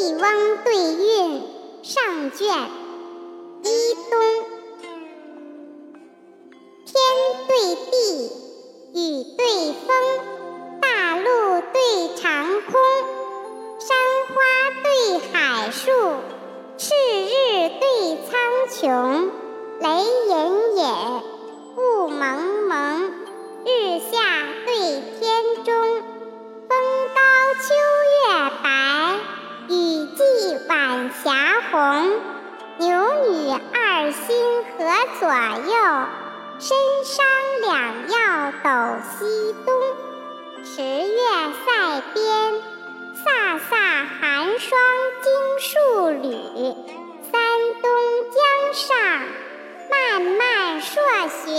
笠翁对韵》上卷一冬，天对地，雨对风，大陆对长空，山花对海树，赤日对苍穹，雷隐隐，霞红。牛女二星河左右，参商两曜斗西东。十月塞边，飒飒寒霜惊戍旅。三冬江上，漫漫朔雪。